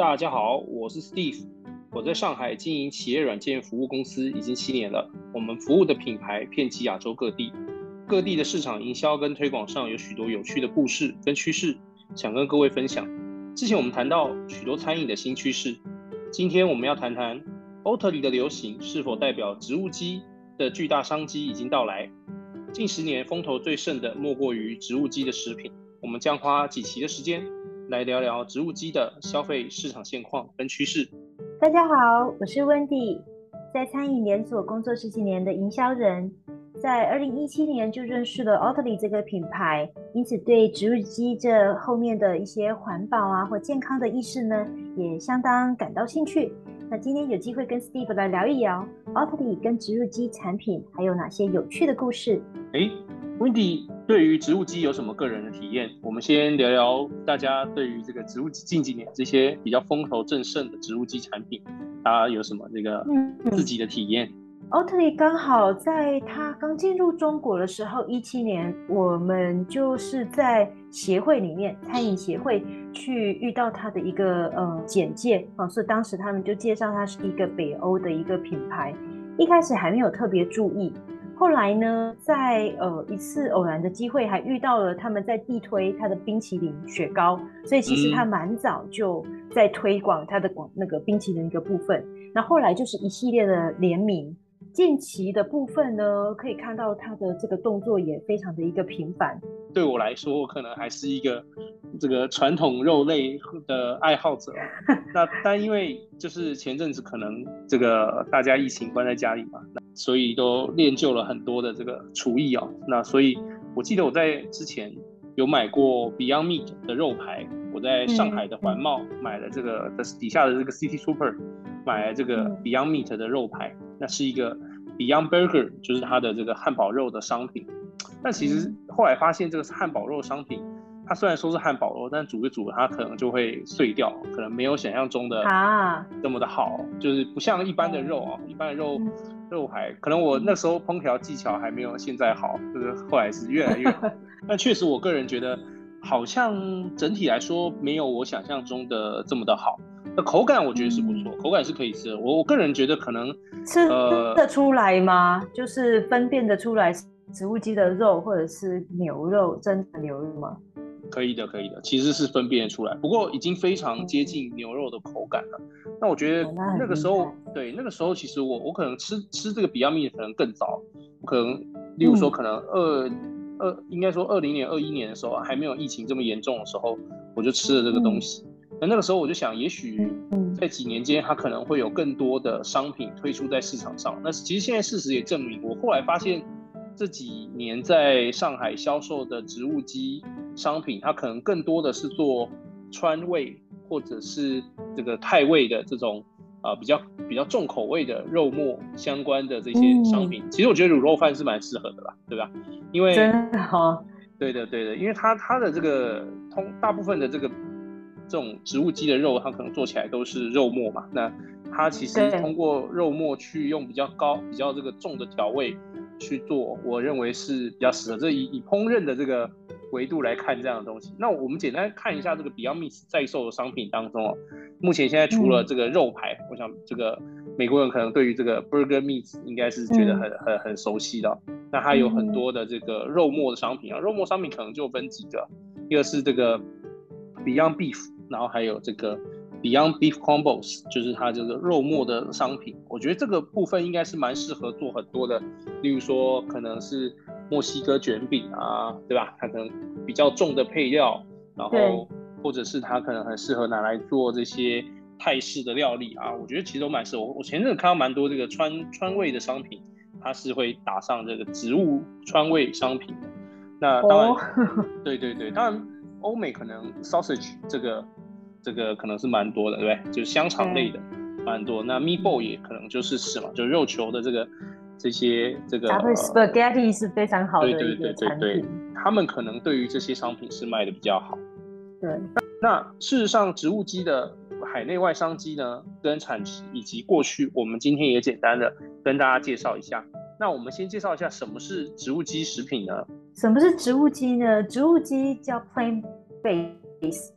大家好，我是 Steve，我在上海经营企业软件服务公司已经七年了。我们服务的品牌遍及亚洲各地，各地的市场营销跟推广上有许多有趣的故事跟趋势，想跟各位分享。之前我们谈到许多餐饮的新趋势，今天我们要谈谈 o t l y 的流行是否代表植物基的巨大商机已经到来。近十年风头最盛的莫过于植物基的食品，我们将花几期的时间。来聊聊植物基的消费市场现况跟趋势。大家好，我是温迪，在餐饮连锁工作十几年的营销人，在二零一七年就认识了 a u t l y 这个品牌，因此对植物基这后面的一些环保啊或健康的意识呢，也相当感到兴趣。那今天有机会跟 Steve 来聊一聊 a u t l y 跟植物基产品还有哪些有趣的故事。哎。Wendy 对于植物基有什么个人的体验？我们先聊聊大家对于这个植物基近几年这些比较风头正盛的植物基产品，大家有什么这个自己的体验？Oatly 刚好在他刚进入中国的时候，一七年，我们就是在协会里面，餐饮协会去遇到他的一个呃简介啊，所以当时他们就介绍它是一个北欧的一个品牌，一开始还没有特别注意。后来呢，在呃一次偶然的机会，还遇到了他们在地推他的冰淇淋雪糕，所以其实他蛮早就在推广他的广那个冰淇淋一个部分。那后来就是一系列的联名。近期的部分呢，可以看到他的这个动作也非常的一个频繁。对我来说，我可能还是一个这个传统肉类的爱好者。那但因为就是前阵子可能这个大家疫情关在家里嘛，所以都练就了很多的这个厨艺哦。那所以我记得我在之前有买过 Beyond Meat 的肉排，我在上海的环贸买了这个的底下的这个 City Super 买了这个 Beyond Meat 的肉排，那是一个 Beyond Burger，就是它的这个汉堡肉的商品。但其实后来发现，这个汉堡肉商品，它虽然说是汉堡肉，但煮一煮它可能就会碎掉，可能没有想象中的啊这么的好，就是不像一般的肉啊，一般的肉肉还，可能我那时候烹调技巧还没有现在好，就是后来是越来越好。但确实，我个人觉得好像整体来说没有我想象中的这么的好。那口感我觉得是不错，口感是可以吃的。我我个人觉得可能吃得出来吗？就是分辨得出来。植物基的肉或者是牛肉，真的牛肉吗？可以的，可以的，其实是分辨出来，不过已经非常接近牛肉的口感了。那我觉得那个时候，对那个时候，其实我我可能吃吃这个比亚米可能更早，可能例如说可能二二应该说二零年二一年的时候还没有疫情这么严重的时候，我就吃了这个东西。那那个时候我就想，也许在几年间，它可能会有更多的商品推出在市场上。那其实现在事实也证明，我后来发现。这几年在上海销售的植物基商品，它可能更多的是做川味或者是这个泰味的这种啊比较比较重口味的肉末相关的这些商品。其实我觉得卤肉饭是蛮适合的吧，对吧？因为真的哈，对的对的，因为它它的这个通大部分的这个这种植物基的肉，它可能做起来都是肉末嘛。那它其实通过肉末去用比较高比较这个重的调味。去做，我认为是比较适合。这以以烹饪的这个维度来看这样的东西，那我们简单看一下这个 Beyond Meat 在售的商品当中哦，目前现在除了这个肉排，我想这个美国人可能对于这个 Burger Meat 应该是觉得很很很熟悉的。那它有很多的这个肉末的商品啊，肉末商品可能就分几个，一个是这个 Beyond Beef，然后还有这个。Beyond Beef Combos 就是它这个肉末的商品，我觉得这个部分应该是蛮适合做很多的，例如说可能是墨西哥卷饼啊，对吧？它可能比较重的配料，然后或者是它可能很适合拿来做这些泰式的料理啊，我觉得其实都蛮适合。我前阵子看到蛮多这个川川味的商品，它是会打上这个植物川味商品。那当然，对对对，当然欧美可能 sausage 这个。这个可能是蛮多的，对不对？就是香肠类的蛮多。那 meatball 也可能就是是嘛，就肉球的这个这些这个。spaghetti 是非常好的一个产品。他们可能对于这些商品是卖的比较好。对。那事实上，植物基的海内外商机呢，跟产值以及过去，我们今天也简单的跟大家介绍一下。那我们先介绍一下什么是植物基食品呢？什么是植物基呢？植物基叫 plant base。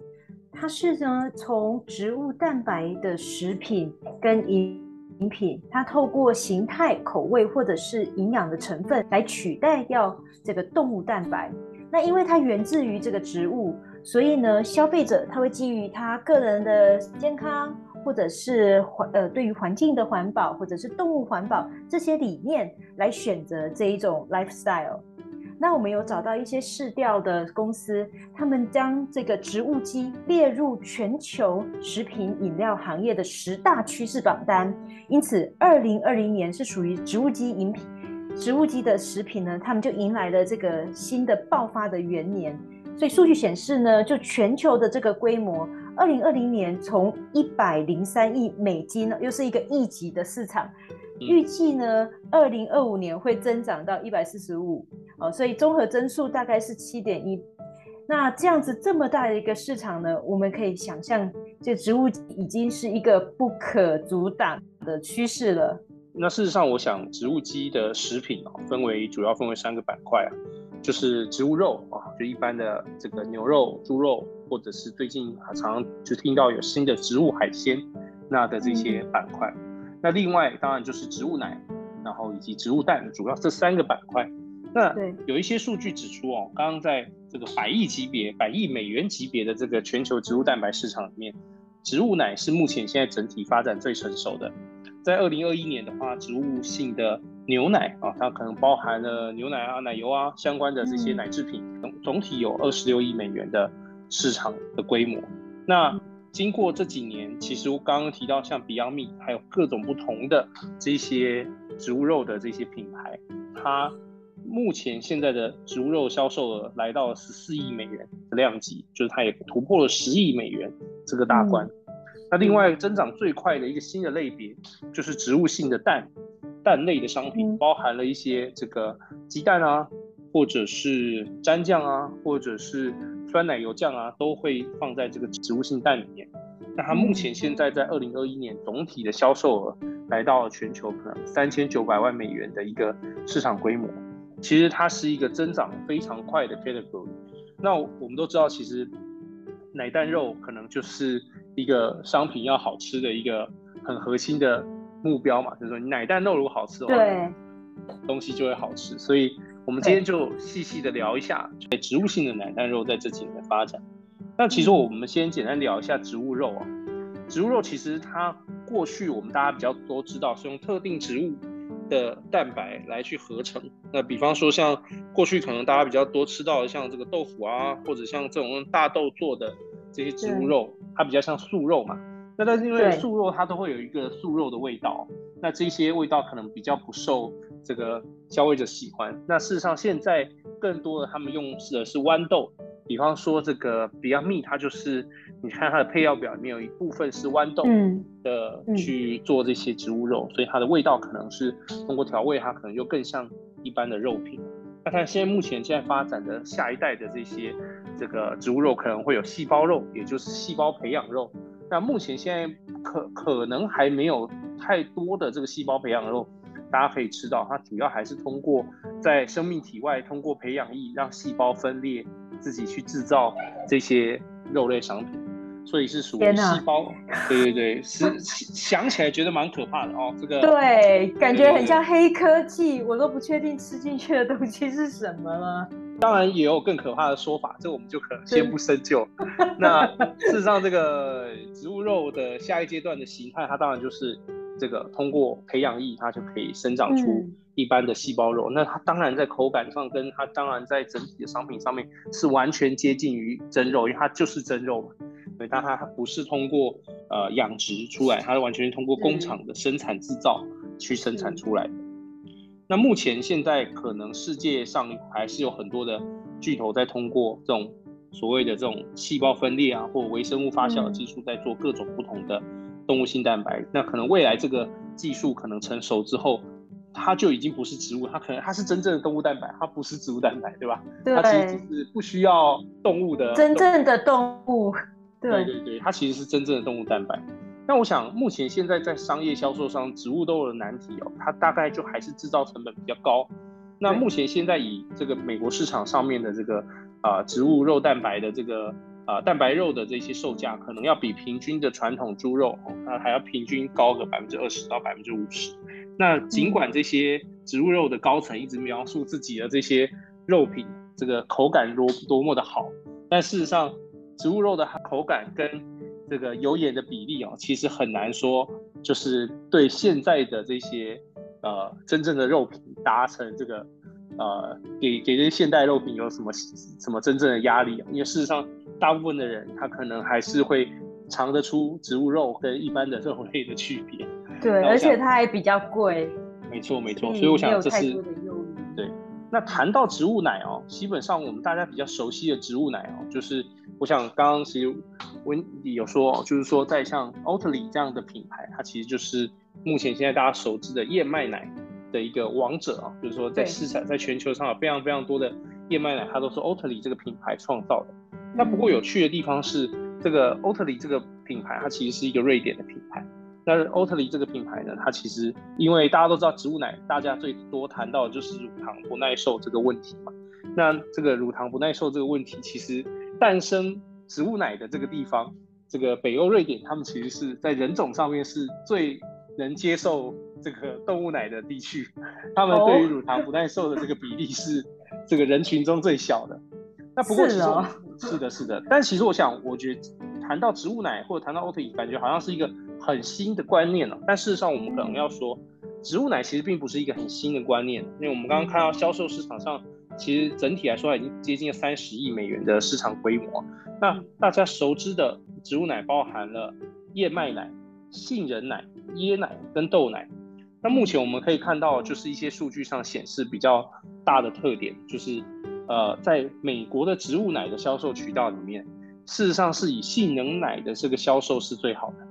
它是呢从植物蛋白的食品跟饮饮品，它透过形态、口味或者是营养的成分来取代掉这个动物蛋白。那因为它源自于这个植物，所以呢，消费者他会基于他个人的健康，或者是环呃对于环境的环保，或者是动物环保这些理念来选择这一种 lifestyle。那我们有找到一些市调的公司，他们将这个植物基列入全球食品饮料行业的十大趋势榜单，因此二零二零年是属于植物基饮品。植物基的食品呢，他们就迎来了这个新的爆发的元年。所以数据显示呢，就全球的这个规模，二零二零年从一百零三亿美金，又是一个亿级的市场。预计呢，二零二五年会增长到一百四十五哦，所以综合增速大概是七点一。那这样子这么大的一个市场呢，我们可以想象，这植物已经是一个不可阻挡的趋势了。那事实上，我想植物基的食品啊，分为主要分为三个板块啊，就是植物肉啊，就一般的这个牛肉、猪肉，或者是最近常常就听到有新的植物海鲜，那的这些板块。那另外当然就是植物奶，然后以及植物蛋，主要这三个板块。那有一些数据指出哦，刚刚在这个百亿级别、百亿美元级别的这个全球植物蛋白市场里面，植物奶是目前现在整体发展最成熟的。在二零二一年的话，植物性的牛奶啊，它可能包含了牛奶啊、奶油啊相关的这些奶制品，总总体有二十六亿美元的市场的规模。那经过这几年，其实我刚刚提到像 Beyond Meat，还有各种不同的这些植物肉的这些品牌，它目前现在的植物肉销售额来到了十四亿美元的量级，就是它也突破了十亿美元这个大关。那另外增长最快的一个新的类别，就是植物性的蛋，蛋类的商品，包含了一些这个鸡蛋啊，或者是蘸酱啊，或者是酸奶油酱啊，都会放在这个植物性蛋里面。那它目前现在在二零二一年总体的销售额来到全球可能三千九百万美元的一个市场规模，其实它是一个增长非常快的 category。那我们都知道，其实奶蛋肉可能就是。一个商品要好吃的一个很核心的目标嘛，就是说你奶蛋肉如果好吃的话，对，东西就会好吃。所以，我们今天就细细的聊一下植物性的奶蛋肉在这几年的发展。那其实我们先简单聊一下植物肉啊。植物肉其实它过去我们大家比较都知道是用特定植物的蛋白来去合成。那比方说像过去可能大家比较多吃到的像这个豆腐啊，或者像这种用大豆做的。这些植物肉，它比较像素肉嘛，那但是因为素肉它都会有一个素肉的味道，那这些味道可能比较不受这个消费者喜欢。那事实上现在更多的他们用的是豌豆，比方说这个 Beyond Meat，它就是你看它的配料表里面有一部分是豌豆的去做这些植物肉，所以它的味道可能是通过调味，它可能就更像一般的肉品。那看现在目前现在发展的下一代的这些这个植物肉可能会有细胞肉，也就是细胞培养肉。那目前现在可可能还没有太多的这个细胞培养肉，大家可以吃到。它主要还是通过在生命体外通过培养液让细胞分裂，自己去制造这些肉类商品。所以是属于细胞，对对对，是想起来觉得蛮可怕的哦。这个对，感觉很像黑科技，我都不确定吃进去的东西是什么了。当然也有更可怕的说法，这我们就可能先不深究。那事实上，这个植物肉的下一阶段的形态，它当然就是这个通过培养液，它就可以生长出一般的细胞肉。那它当然在口感上，跟它当然在整体的商品上面是完全接近于真肉，因为它就是真肉嘛。对，但它不是通过呃养殖出来，它是完全通过工厂的生产制造去生产出来的。那目前现在可能世界上还是有很多的巨头在通过这种所谓的这种细胞分裂啊，或微生物发酵的技术，在做各种不同的动物性蛋白。那可能未来这个技术可能成熟之后，它就已经不是植物，它可能它是真正的动物蛋白，它不是植物蛋白，对吧？对，它其实只是不需要动物的真正的动物。对对对，它其实是真正的动物蛋白。那我想，目前现在在商业销售上，植物都有难题哦。它大概就还是制造成本比较高。那目前现在以这个美国市场上面的这个啊植物肉蛋白的这个啊蛋白肉的这些售价，可能要比平均的传统猪肉，那还要平均高个百分之二十到百分之五十。那尽管这些植物肉的高层一直描述自己的这些肉品这个口感多多么的好，但事实上植物肉的口感跟这个油盐的比例哦，其实很难说，就是对现在的这些呃真正的肉品达成这个呃给给这些现代肉品有什么什么真正的压力啊？因为事实上大部分的人他可能还是会尝得出植物肉跟一般的肉类的区别。对，而且它还比较贵。没错，没错。所以我想这是对。那谈到植物奶哦，基本上我们大家比较熟悉的植物奶哦，就是我想刚刚其实温迪有说，就是说在像 Oatly 这样的品牌，它其实就是目前现在大家熟知的燕麦奶的一个王者啊，就是说在市场在全球上有非常非常多的燕麦奶，它都是 Oatly 这个品牌创造的。那不过有趣的地方是，这个 Oatly 这个品牌，它其实是一个瑞典的品牌。那 Oatly 这个品牌呢，它其实因为大家都知道植物奶，大家最多谈到的就是乳糖不耐受这个问题嘛。那这个乳糖不耐受这个问题，其实诞生植物奶的这个地方，这个北欧瑞典，他们其实是在人种上面是最能接受这个动物奶的地区。他们对于乳糖不耐受的这个比例是这个人群中最小的。那不过其实是的，是的。但其实我想，我觉得谈到植物奶或者谈到 Oatly，感觉好像是一个。很新的观念了，但事实上我们可能要说，植物奶其实并不是一个很新的观念，因为我们刚刚看到销售市场上，其实整体来说已经接近了三十亿美元的市场规模。那大家熟知的植物奶包含了燕麦奶、杏仁奶、椰奶跟豆奶。那目前我们可以看到，就是一些数据上显示比较大的特点，就是呃，在美国的植物奶的销售渠道里面，事实上是以杏仁奶的这个销售是最好的。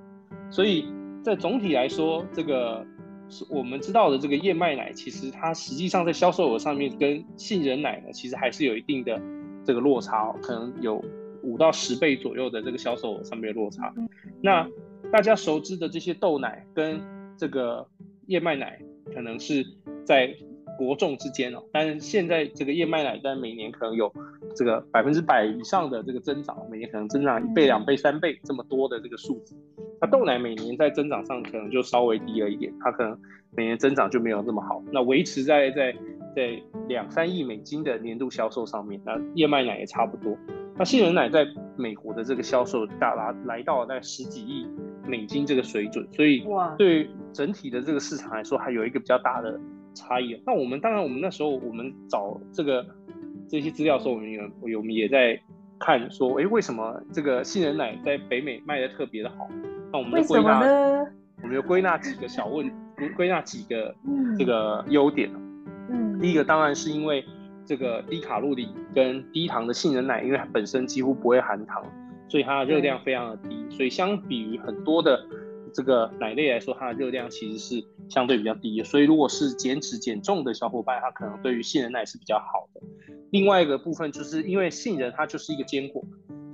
所以在总体来说，这个是我们知道的这个燕麦奶，其实它实际上在销售额上面跟杏仁奶呢，其实还是有一定的这个落差，可能有五到十倍左右的这个销售额上面的落差。那大家熟知的这些豆奶跟这个燕麦奶，可能是在伯仲之间哦。但是现在这个燕麦奶，但每年可能有这个百分之百以上的这个增长，每年可能增长一倍、两倍、三倍这么多的这个数字。那豆奶每年在增长上可能就稍微低了一点，它可能每年增长就没有这么好。那维持在在在两三亿美金的年度销售上面，那燕麦奶也差不多。那杏仁奶在美国的这个销售大达来到在十几亿美金这个水准，所以对整体的这个市场来说还有一个比较大的差异。那我们当然我们那时候我们找这个这些资料的时候，我们也我们也在看说，哎，为什么这个杏仁奶在北美卖的特别的好？那我们归纳，我们就归纳几个小问，归纳几个这个优点。嗯，第一个当然是因为这个低卡路里跟低糖的杏仁奶，因为它本身几乎不会含糖，所以它的热量非常的低，所以相比于很多的这个奶类来说，它的热量其实是相对比较低的。所以如果是减脂减重的小伙伴，他可能对于杏仁奶是比较好的。另外一个部分就是因为杏仁它就是一个坚果。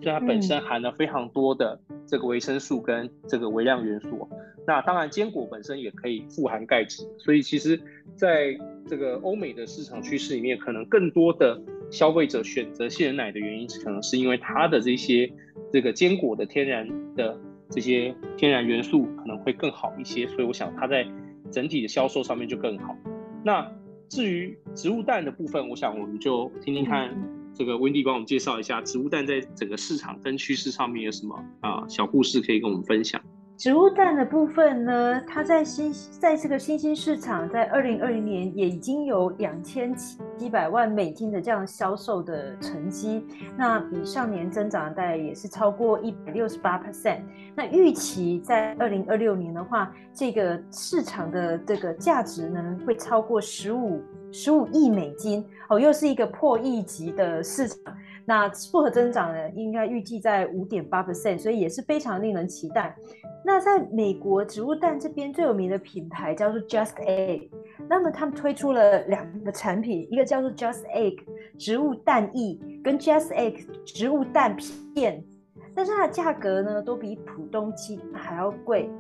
所以它本身含了非常多的这个维生素跟这个微量元素。那当然，坚果本身也可以富含钙质。所以其实，在这个欧美的市场趋势里面，可能更多的消费者选择杏仁奶的原因，可能是因为它的这些这个坚果的天然的这些天然元素可能会更好一些。所以我想它在整体的销售上面就更好。那至于植物蛋的部分，我想我们就听听看。这个温蒂帮我们介绍一下植物蛋在整个市场跟趋势上面有什么啊小故事可以跟我们分享。植物蛋的部分呢，它在新在这个新兴市场，在二零二零年也已经有两千几百万美金的这样销售的成绩，那比上年增长大概也是超过一百六十八 percent。那预期在二零二六年的话，这个市场的这个价值呢会超过十五十五亿美金哦，又是一个破亿级的市场。那复合增长呢，应该预计在五点八 percent，所以也是非常令人期待。那在美国植物蛋这边最有名的品牌叫做 Just Egg，那么他们推出了两个产品，一个叫做 Just Egg 植物蛋液跟 Just Egg 植物蛋片，但是它的价格呢都比普通鸡还要贵。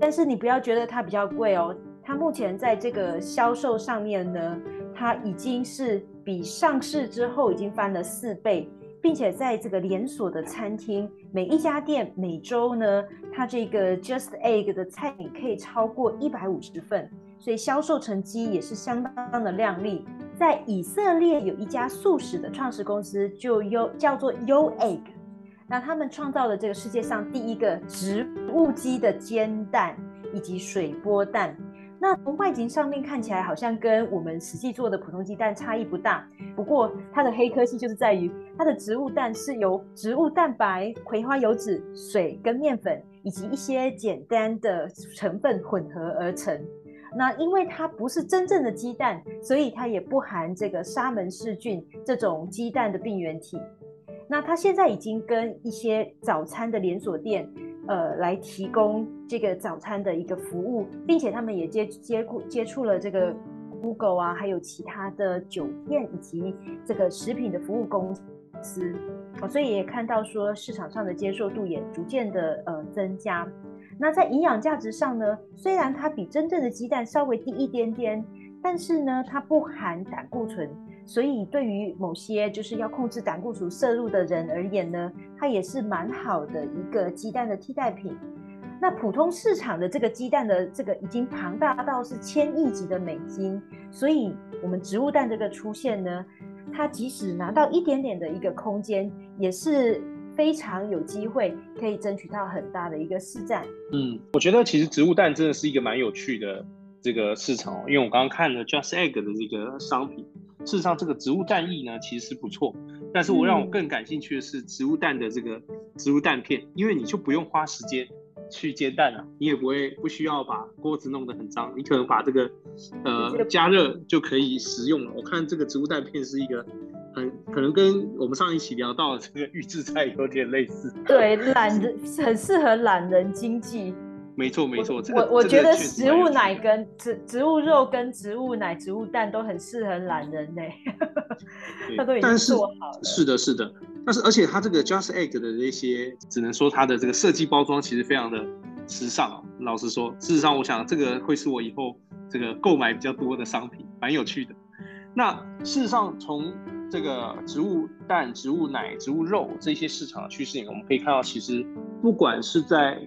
但是你不要觉得它比较贵哦，它目前在这个销售上面呢，它已经是比上市之后已经翻了四倍。并且在这个连锁的餐厅，每一家店每周呢，它这个 Just Egg 的菜品可以超过一百五十份，所以销售成绩也是相当的亮丽。在以色列有一家素食的创始公司，就 U 叫做 U Egg，那他们创造了这个世界上第一个植物基的煎蛋以及水波蛋。那从外形上面看起来，好像跟我们实际做的普通鸡蛋差异不大。不过它的黑科技就是在于，它的植物蛋是由植物蛋白、葵花油脂、水跟面粉以及一些简单的成分混合而成。那因为它不是真正的鸡蛋，所以它也不含这个沙门氏菌这种鸡蛋的病原体。那它现在已经跟一些早餐的连锁店，呃，来提供这个早餐的一个服务，并且他们也接接触接触了这个 Google 啊，还有其他的酒店以及这个食品的服务公司，哦，所以也看到说市场上的接受度也逐渐的呃增加。那在营养价值上呢，虽然它比真正的鸡蛋稍微低一点点，但是呢，它不含胆固醇，所以对于某些就是要控制胆固醇摄入的人而言呢，它也是蛮好的一个鸡蛋的替代品。那普通市场的这个鸡蛋的这个已经庞大到是千亿级的美金，所以我们植物蛋这个出现呢，它即使拿到一点点的一个空间，也是。非常有机会可以争取到很大的一个市占。嗯，我觉得其实植物蛋真的是一个蛮有趣的这个市场哦，因为我刚刚看了 Just Egg 的这个商品，事实上这个植物蛋液呢其实是不错，但是我让我更感兴趣的是植物蛋的这个植物蛋片，因为你就不用花时间去煎蛋了，你也不会不需要把锅子弄得很脏，你可能把这个呃加热就可以食用了。我看这个植物蛋片是一个。很可能跟我们上一期聊到的这个预制菜有点类似，对，懒人很适合懒人经济。没错没错，我我觉得植物奶跟植植物肉跟植物奶、植物蛋都很适合懒人嘞。他都已经做好了。是的，是的，但是而且它这个 Just Egg 的那些，只能说它的这个设计包装其实非常的时尚。老实说，事实上我想这个会是我以后这个购买比较多的商品，蛮有趣的。那事实上从这个植物蛋、植物奶、植物肉这些市场的趋势里，我们可以看到，其实不管是在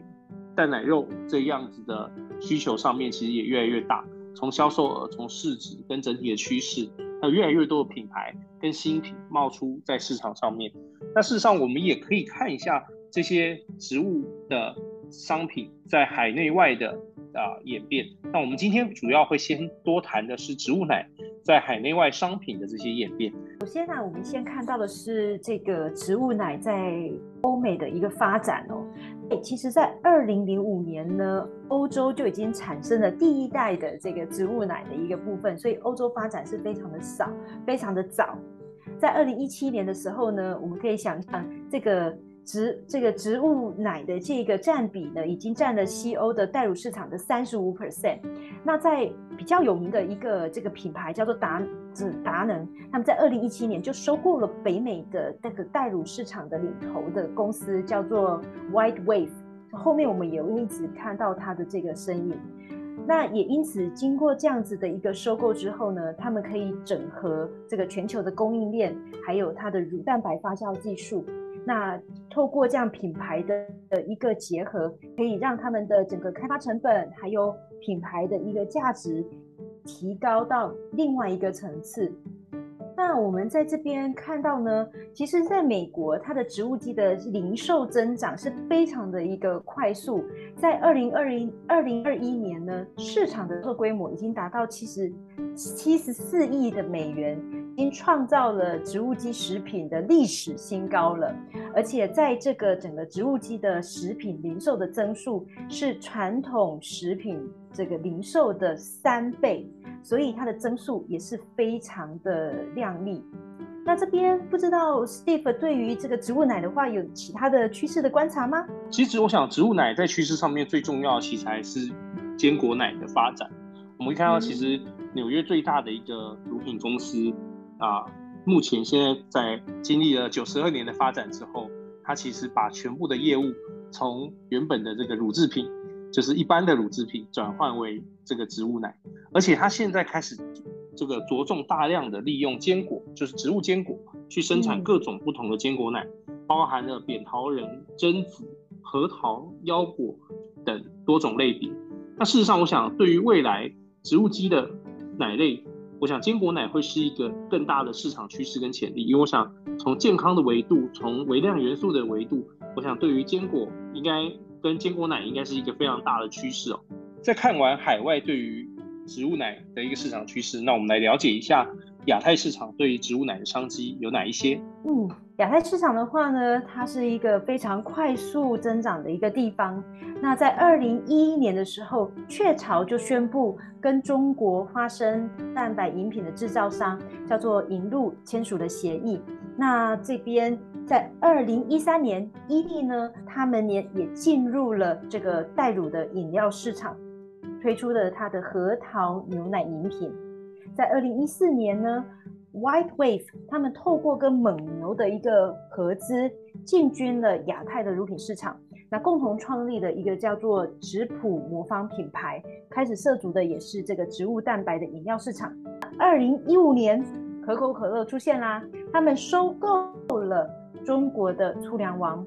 蛋奶肉这样子的需求上面，其实也越来越大。从销售额、从市值跟整体的趋势，还有越来越多的品牌跟新品冒出在市场上面。那事实上，我们也可以看一下这些植物的商品在海内外的啊演变。那我们今天主要会先多谈的是植物奶。在海内外商品的这些演变，首先呢，我们先看到的是这个植物奶在欧美的一个发展哦。哎，其实，在二零零五年呢，欧洲就已经产生了第一代的这个植物奶的一个部分，所以欧洲发展是非常的少，非常的早。在二零一七年的时候呢，我们可以想象这个。植这个植物奶的这个占比呢，已经占了西欧的代乳市场的三十五 percent。那在比较有名的一个这个品牌叫做达子达能，他们在二零一七年就收购了北美的那个代乳市场的领头的公司，叫做 White Wave。后面我们也一直看到它的这个身影。那也因此，经过这样子的一个收购之后呢，他们可以整合这个全球的供应链，还有它的乳蛋白发酵技术。那透过这样品牌的的一个结合，可以让他们的整个开发成本还有品牌的一个价值提高到另外一个层次。那我们在这边看到呢，其实在美国，它的植物基的零售增长是非常的一个快速，在二零二零二零二一年呢，市场的规模已经达到七十七十四亿的美元。已经创造了植物基食品的历史新高了，而且在这个整个植物基的食品零售的增速是传统食品这个零售的三倍，所以它的增速也是非常的亮丽。那这边不知道 Steve 对于这个植物奶的话，有其他的趋势的观察吗？其实我想，植物奶在趋势上面最重要的其实还是坚果奶的发展。我们会看到，其实纽约最大的一个乳品公司。啊，目前现在在经历了九十二年的发展之后，它其实把全部的业务从原本的这个乳制品，就是一般的乳制品，转换为这个植物奶，而且它现在开始这个着重大量的利用坚果，就是植物坚果去生产各种不同的坚果奶，包含了扁桃仁、榛子、核桃、腰果等多种类别。那事实上，我想对于未来植物基的奶类，我想坚果奶会是一个更大的市场趋势跟潜力。因为我想从健康的维度，从微量元素的维度，我想对于坚果应该跟坚果奶应该是一个非常大的趋势哦。在看完海外对于植物奶的一个市场趋势，那我们来了解一下亚太市场对于植物奶的商机有哪一些？嗯，亚太市场的话呢，它是一个非常快速增长的一个地方。那在二零一一年的时候，雀巢就宣布跟中国花生蛋白饮品的制造商叫做银鹭签署了协议。那这边在二零一三年，伊利呢，他们也也进入了这个代乳的饮料市场。推出了它的核桃牛奶饮品，在二零一四年呢，White Wave 他们透过跟蒙牛的一个合资，进军了亚太的乳品市场。那共同创立的一个叫做植普魔方品牌，开始涉足的也是这个植物蛋白的饮料市场。二零一五年，可口可乐出现啦，他们收购了中国的粗粮王。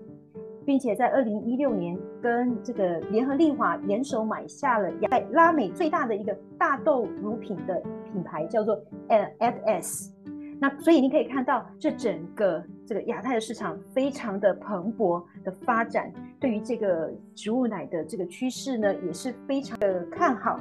并且在二零一六年跟这个联合利华联手买下了在拉美最大的一个大豆乳品的品牌，叫做 FS。那所以你可以看到，这整个这个亚太的市场非常的蓬勃的发展，对于这个植物奶的这个趋势呢，也是非常的看好。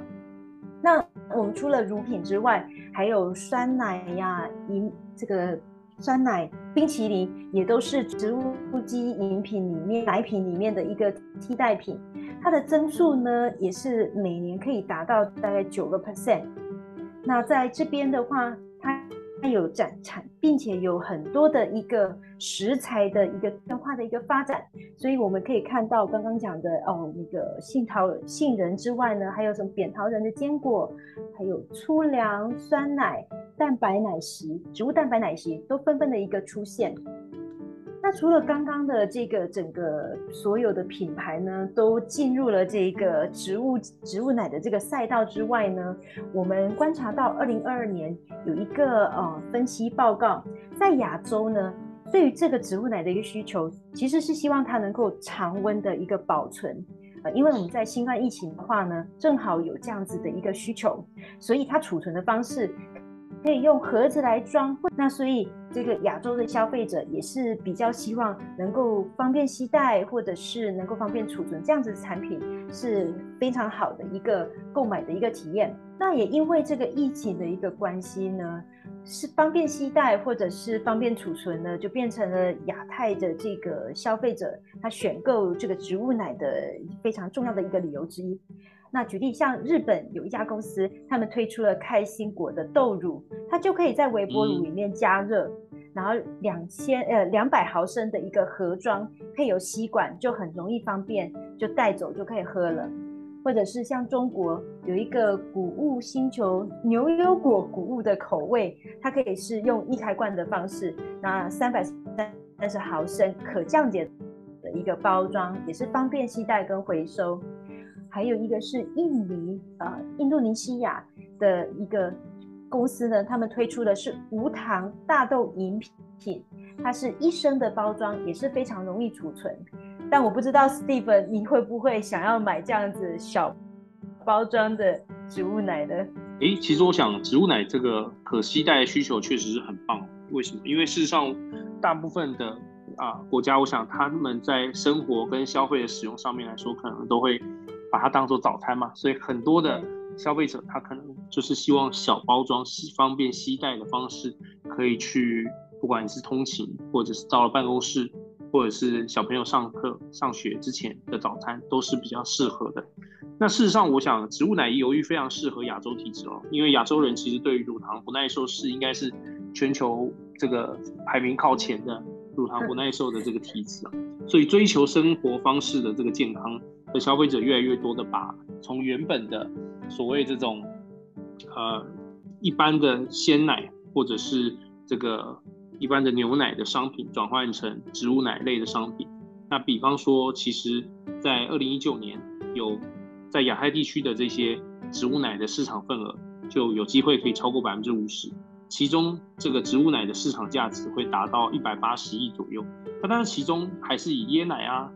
那我们除了乳品之外，还有酸奶呀，饮这个。酸奶、冰淇淋也都是植物基饮品里面奶品里面的一个替代品，它的增速呢也是每年可以达到大概九个 percent。那在这边的话，它它有展产，并且有很多的一个食材的一个变化的一个发展，所以我们可以看到刚刚讲的哦，那个杏桃杏仁之外呢，还有什么扁桃仁的坚果，还有粗粮酸奶。蛋白奶昔、植物蛋白奶昔都纷纷的一个出现。那除了刚刚的这个整个所有的品牌呢，都进入了这个植物植物奶的这个赛道之外呢，我们观察到二零二二年有一个呃分析报告，在亚洲呢，对于这个植物奶的一个需求，其实是希望它能够常温的一个保存。呃，因为我们在新冠疫情的话呢，正好有这样子的一个需求，所以它储存的方式。可以用盒子来装，那所以这个亚洲的消费者也是比较希望能够方便携带，或者是能够方便储存，这样子的产品是非常好的一个购买的一个体验。那也因为这个疫情的一个关系呢，是方便携带或者是方便储存呢，就变成了亚太的这个消费者他选购这个植物奶的非常重要的一个理由之一。那举例像日本有一家公司，他们推出了开心果的豆乳，它就可以在微波炉里面加热，然后两千呃两百毫升的一个盒装，配有吸管，就很容易方便，就带走就可以喝了。或者是像中国有一个谷物星球牛油果谷物的口味，它可以是用易开罐的方式，那三百三十毫升可降解的一个包装，也是方便携带跟回收。还有一个是印尼，呃，印度尼西亚的一个公司呢，他们推出的是无糖大豆饮品，它是一升的包装，也是非常容易储存。但我不知道 Steven，你会不会想要买这样子小包装的植物奶呢？诶，其实我想植物奶这个可携带需求确实是很棒。为什么？因为事实上，大部分的啊国家，我想他们在生活跟消费的使用上面来说，可能都会。把它当做早餐嘛，所以很多的消费者他可能就是希望小包装、方便携带的方式，可以去，不管你是通勤，或者是到了办公室，或者是小朋友上课、上学之前的早餐，都是比较适合的。那事实上，我想植物奶油鱼非常适合亚洲体质哦，因为亚洲人其实对于乳糖不耐受是应该是全球这个排名靠前的乳糖不耐受的这个体质啊，所以追求生活方式的这个健康。的消费者越来越多的把从原本的所谓这种呃一般的鲜奶或者是这个一般的牛奶的商品转换成植物奶类的商品。那比方说，其实，在二零一九年有在亚太地区的这些植物奶的市场份额就有机会可以超过百分之五十。其中这个植物奶的市场价值会达到一百八十亿左右。那当然，其中还是以椰奶啊，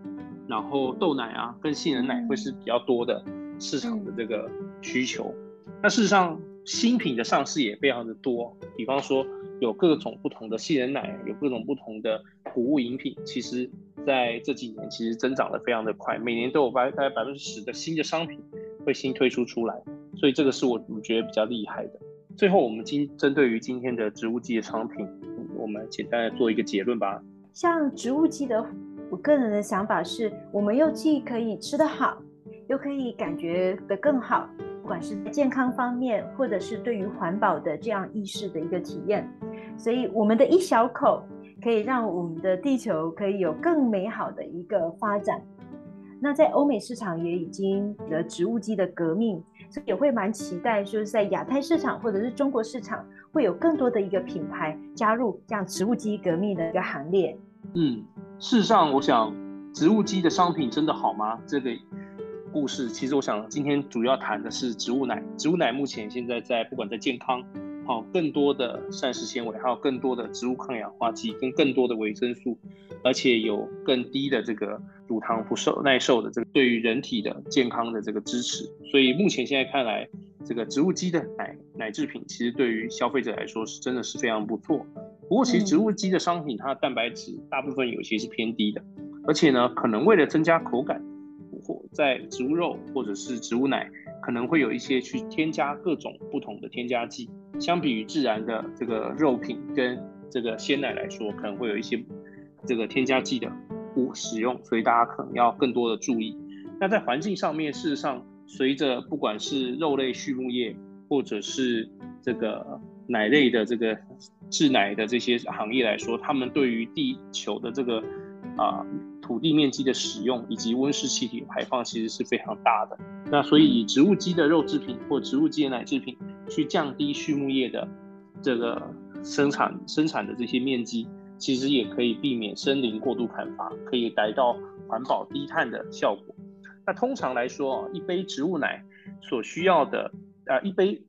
然后豆奶啊，跟杏仁奶会是比较多的市场的这个需求。那事实上，新品的上市也非常的多，比方说有各种不同的杏仁奶，有各种不同的谷物饮品。其实在这几年，其实增长的非常的快，每年都有百大概百分之十的新的商品会新推出出来。所以这个是我我觉得比较厉害的。最后，我们今针对于今天的植物基的商品，我们简单的做一个结论吧。像植物基的，我个人的想法是，我们又既可以吃得好，又可以感觉的更好，不管是健康方面，或者是对于环保的这样意识的一个体验。所以，我们的一小口可以让我们的地球可以有更美好的一个发展。那在欧美市场也已经有了植物基的革命。所以也会蛮期待，就是在亚太市场或者是中国市场，会有更多的一个品牌加入这样植物基革命的一个行列。嗯，事实上，我想植物基的商品真的好吗？这个故事其实我想今天主要谈的是植物奶。植物奶目前现在在不管在健康，好更多的膳食纤维，还有更多的植物抗氧化剂跟更多的维生素，而且有更低的这个。乳糖不受耐受的这个对于人体的健康的这个支持，所以目前现在看来，这个植物基的奶奶制品其实对于消费者来说是真的是非常不错。不过其实植物基的商品它的蛋白质大部分有些是偏低的，而且呢可能为了增加口感，或在植物肉或者是植物奶可能会有一些去添加各种不同的添加剂，相比于自然的这个肉品跟这个鲜奶来说，可能会有一些这个添加剂的。不使用，所以大家可能要更多的注意。那在环境上面，事实上，随着不管是肉类畜牧业，或者是这个奶类的这个制奶的这些行业来说，他们对于地球的这个啊土地面积的使用以及温室气体排放，其实是非常大的。那所以以植物基的肉制品或植物基的奶制品，去降低畜牧业的这个生产生产的这些面积。其实也可以避免森林过度砍伐，可以达到环保低碳的效果。那通常来说，一杯植物奶所需要的，呃，一杯，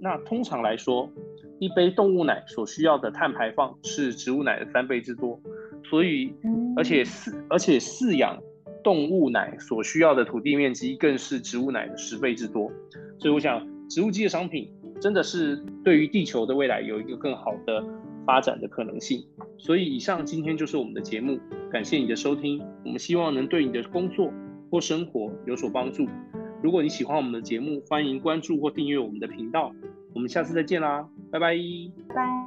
那通常来说，一杯动物奶所需要的碳排放是植物奶的三倍之多。所以，而且饲而且饲养动物奶所需要的土地面积更是植物奶的十倍之多。所以，我想，植物基的商品真的是对于地球的未来有一个更好的。发展的可能性，所以以上今天就是我们的节目，感谢你的收听，我们希望能对你的工作或生活有所帮助。如果你喜欢我们的节目，欢迎关注或订阅我们的频道，我们下次再见啦，拜拜，拜。